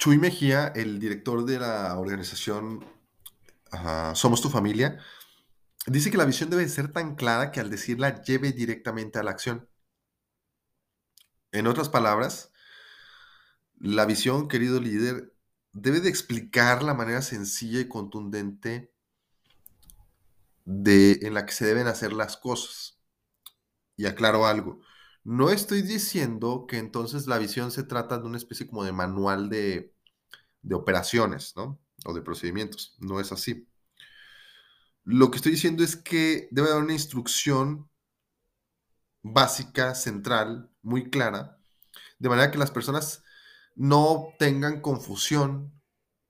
Chuy Mejía, el director de la organización Somos tu familia, dice que la visión debe ser tan clara que al decirla lleve directamente a la acción. En otras palabras, la visión, querido líder, debe de explicar la manera sencilla y contundente de, en la que se deben hacer las cosas. Y aclaro algo, no estoy diciendo que entonces la visión se trata de una especie como de manual de, de operaciones, ¿no? O de procedimientos. No es así. Lo que estoy diciendo es que debe haber una instrucción básica, central, muy clara, de manera que las personas no tengan confusión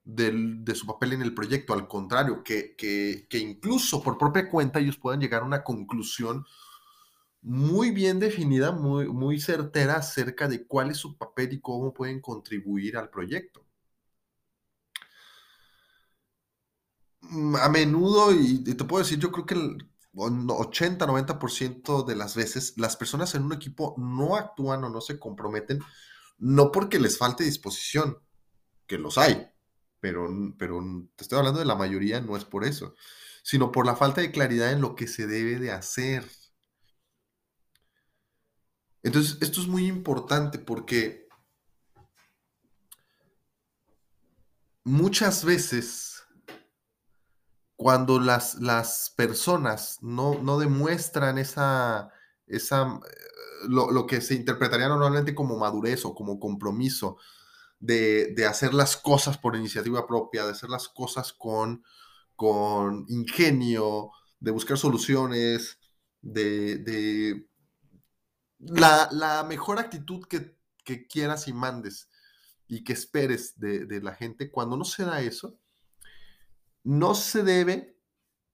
de su papel en el proyecto, al contrario, que incluso por propia cuenta ellos puedan llegar a una conclusión muy bien definida, muy, muy certera acerca de cuál es su papel y cómo pueden contribuir al proyecto. Mm, A menudo, y, te puedo decir, yo creo que el 80-90% de las veces las personas en un equipo no actúan o no se comprometen, no porque les falte disposición, que los hay, pero, pero te estoy hablando de la mayoría, no es por eso, sino por la falta de claridad en lo que se debe de hacer. Entonces, esto es muy importante porque muchas veces cuando las, las personas no, no demuestran esa, esa eh, lo, lo, que se interpretaría normalmente como madurez o como compromiso de, de, hacer las cosas por iniciativa propia, de hacer las cosas con, con ingenio, de buscar soluciones, de, de la, la, mejor actitud que, que, quieras y mandes y que esperes de, de la gente, cuando no se da eso, no se debe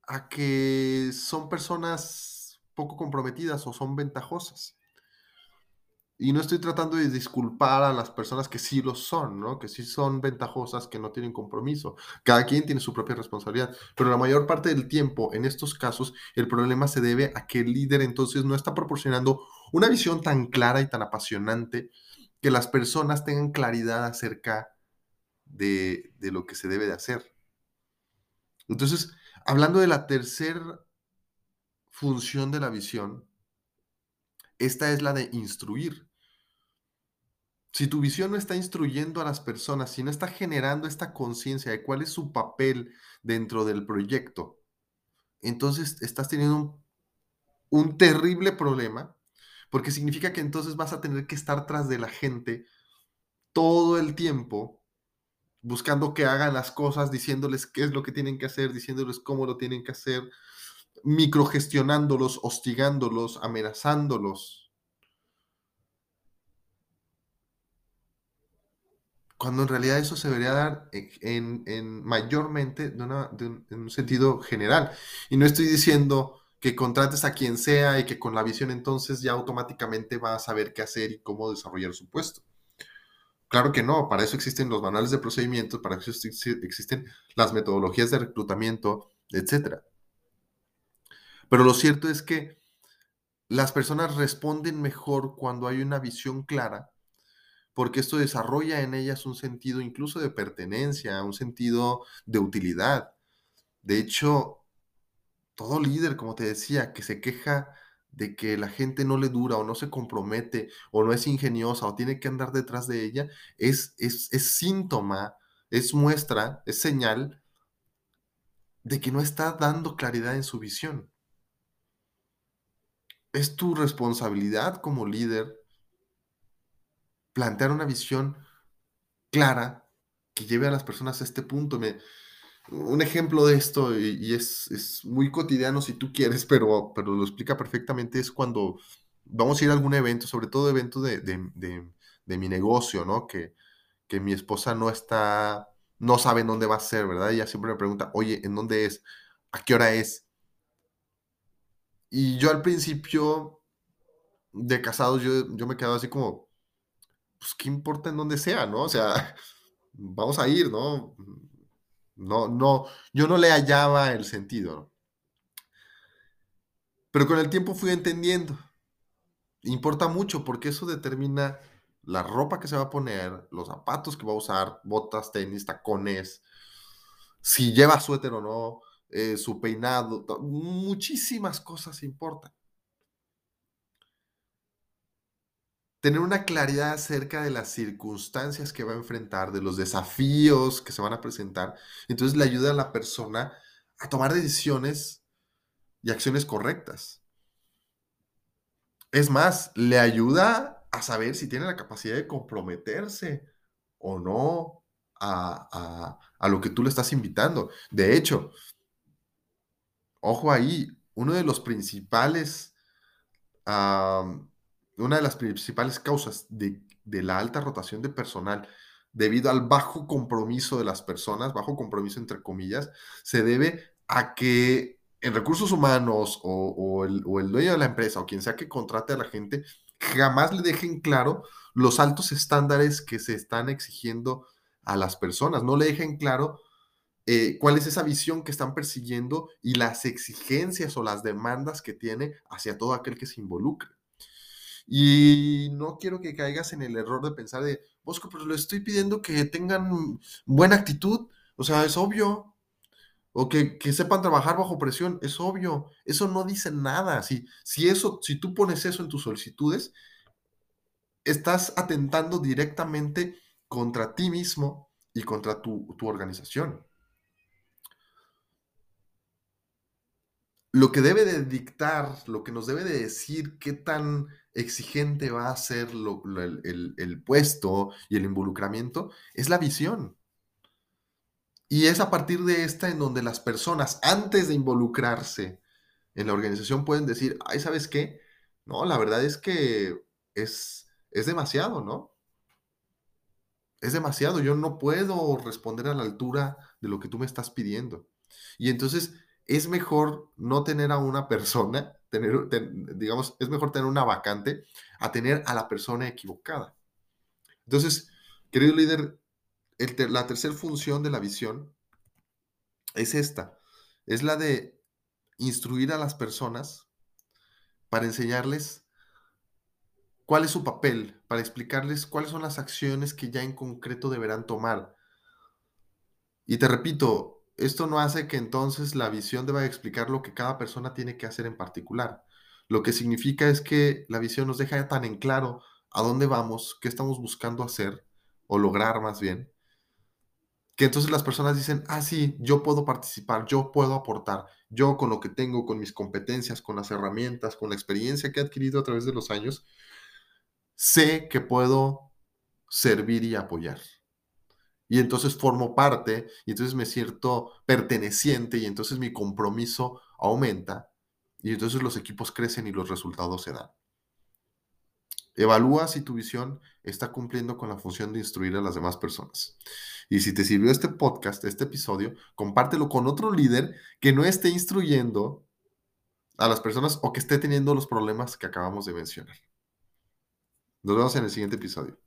a que son personas poco comprometidas o son ventajosas. Y no estoy tratando de disculpar a las personas que sí lo son, ¿no? Que sí son ventajosas, que no tienen compromiso. Cada quien tiene su propia responsabilidad. Pero la mayor parte del tiempo, en estos casos, el problema se debe a que el líder entonces no está proporcionando una visión tan clara y tan apasionante que las personas tengan claridad acerca de, de lo que se debe de hacer. Entonces, hablando de la tercera función de la visión, esta es la de instruir. Si tu visión no está instruyendo a las personas, si no está generando esta conciencia de cuál es su papel dentro del proyecto, entonces estás teniendo un, un, terrible problema, porque significa que entonces vas a tener que estar tras de la gente todo el tiempo buscando que hagan las cosas, diciéndoles qué es lo que tienen que hacer, diciéndoles cómo lo tienen que hacer, microgestionándolos, hostigándolos, amenazándolos. Cuando en realidad eso se debería dar en, en mayormente en un sentido general. Y no estoy diciendo que contrates a quien sea y que con la visión entonces ya automáticamente va a saber qué hacer y cómo desarrollar su puesto. Claro que no, para eso existen los manuales de procedimientos, para eso existen las metodologías de reclutamiento, etc. Pero lo cierto es que las personas responden mejor cuando hay una visión clara, porque esto desarrolla en ellas un sentido incluso de pertenencia, un sentido de utilidad. De hecho, todo líder, como te decía, que se queja de que la gente no le dura o no se compromete o no es ingeniosa o tiene que andar detrás de ella, es, es, es síntoma, es muestra, es señal de que no está dando claridad en su visión. Es tu responsabilidad como líder plantear una visión clara que lleve a las personas a este punto. Me, un ejemplo de esto, y, es, es, muy cotidiano si tú quieres, pero, pero lo explica perfectamente, es cuando vamos a ir a algún evento, sobre todo eventos de, de, de, de, mi negocio, ¿no? Que, que mi esposa no está, no sabe en dónde va a ser, ¿verdad? Ella siempre me pregunta, oye, ¿en dónde es? ¿A qué hora es? Y yo al principio de casados, yo, yo me quedaba así como, pues, ¿qué importa en dónde sea, no? O sea, vamos a ir, ¿no? No, no, yo no le hallaba el sentido. Pero con el tiempo fui entendiendo. Importa mucho porque eso determina la ropa que se va a poner, los zapatos que va a usar, botas, tenis, tacones, si lleva suéter o no, eh, su peinado, muchísimas cosas importan. Tener una claridad acerca de las circunstancias que va a enfrentar, de los desafíos que se van a presentar, entonces le ayuda a la persona a tomar decisiones y acciones correctas. Es más, le ayuda a saber si tiene la capacidad de comprometerse o no a, lo que tú le estás invitando. De hecho, ojo ahí, uno de los principales, una de las principales causas de, de la alta rotación de personal debido al bajo compromiso de las personas, bajo compromiso entre comillas, se debe a que en recursos humanos o, el, dueño de la empresa o quien sea que contrate a la gente, jamás le dejen claro los altos estándares que se están exigiendo a las personas, no le dejen claro eh, cuál es esa visión que están persiguiendo y las exigencias o las demandas que tiene hacia todo aquel que se involucre. Y no quiero que caigas en el error de pensar de, Bosco, pero le estoy pidiendo que tengan buena actitud. O sea, es obvio, o que, sepan trabajar bajo presión, es obvio, eso no dice nada. Si, si, eso, si tú pones eso en tus solicitudes, estás atentando directamente contra ti mismo y contra tu, organización. Lo que debe de dictar, lo que nos debe de decir qué tan exigente va a ser el puesto y el involucramiento, es la visión. Y es a partir de esta en donde las personas, antes de involucrarse en la organización, pueden decir, ay, ¿sabes qué? No, la verdad es que es, es demasiado, ¿no? Es demasiado, yo no puedo responder a la altura de lo que tú me estás pidiendo. Y entonces es mejor no tener a una persona, tener, digamos, es mejor tener una vacante a tener a la persona equivocada. Entonces, querido líder, la tercera función de la visión es esta, es la de instruir a las personas para enseñarles cuál es su papel, para explicarles cuáles son las acciones que ya en concreto deberán tomar. Y te repito, esto no hace que entonces la visión deba explicar lo que cada persona tiene que hacer en particular. Lo que significa es que la visión nos deja tan en claro a dónde vamos, qué estamos buscando hacer o lograr más bien, que entonces las personas dicen, ah, sí, yo puedo participar, yo puedo aportar, yo con lo que tengo, con mis competencias, con las herramientas, con la experiencia que he adquirido a través de los años, sé que puedo servir y apoyar. Y entonces formo parte, y entonces me siento perteneciente, y entonces mi compromiso aumenta, y entonces los equipos crecen y los resultados se dan. Evalúa si tu visión está cumpliendo con la función de instruir a las demás personas. Y si te sirvió este podcast, este episodio, compártelo con otro líder que no esté instruyendo a las personas o que esté teniendo los problemas que acabamos de mencionar. Nos vemos en el siguiente episodio.